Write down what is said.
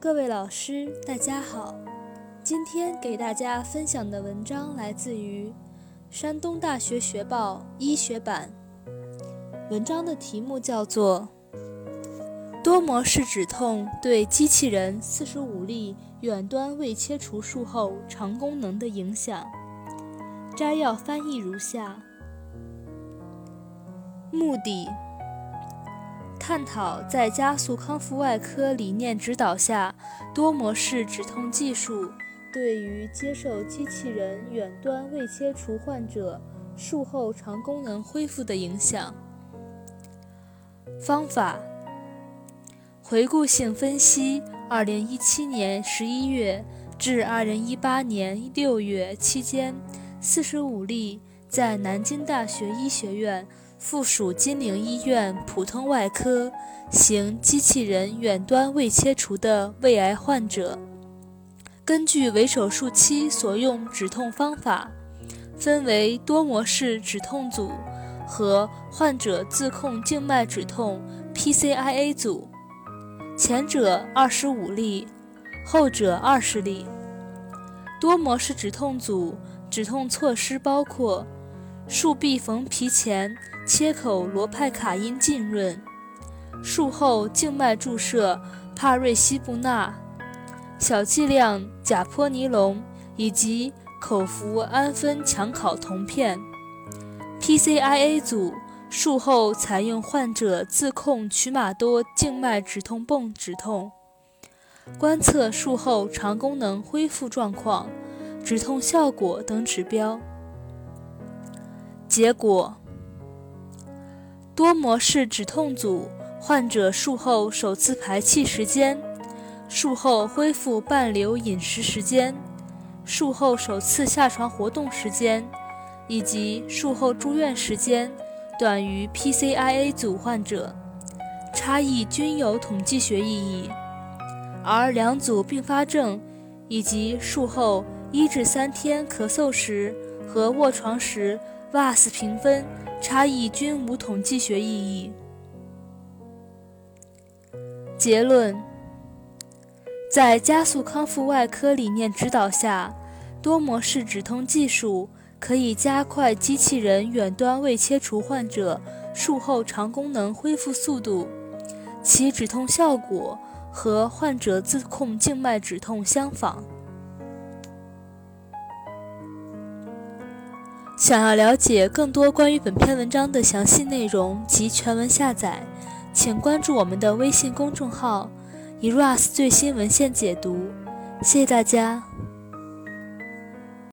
各位老师，大家好。今天给大家分享的文章来自于山东大学学报医学版。文章的题目叫做《多模式止痛对机器人四十五例远端未切除术后肠功能的影响》。摘要翻译如下：目的。探讨在加速康复外科理念指导下，多模式止痛技术对于接受机器人远端未切除患者术后肠功能恢复的影响。方法：回顾性分析2017年11月至2018年6月期间45例在南京大学医学院。附属金陵医院普通外科行机器人远端胃切除的胃癌患者，根据围手术期所用止痛方法，分为多模式止痛组和患者自控静脉止痛 （PCIA） 组，前者二十五例，后者二十例。多模式止痛组止痛措施包括术壁缝皮前。切口罗派卡因浸润，术后静脉注射帕瑞西布钠、小剂量甲泼尼龙以及口服氨酚羟考酮片。PCIA 组术后采用患者自控曲马多静脉止痛泵止痛，观测术后肠功能恢复状况、止痛效果等指标。结果。多模式止痛组患者术后首次排气时间、术后恢复半流饮食时间、术后首次下床活动时间以及术后住院时间短于 PCIA 组患者，差异均有统计学意义。而两组并发症以及术后一至三天咳嗽时和卧床时 VAS 评分。差异均无统计学意义。结论：在加速康复外科理念指导下，多模式止痛技术可以加快机器人远端胃切除患者术后肠功能恢复速度，其止痛效果和患者自控静脉止痛相仿。想要了解更多关于本篇文章的详细内容及全文下载，请关注我们的微信公众号 “eras 最新文献解读”。谢谢大家。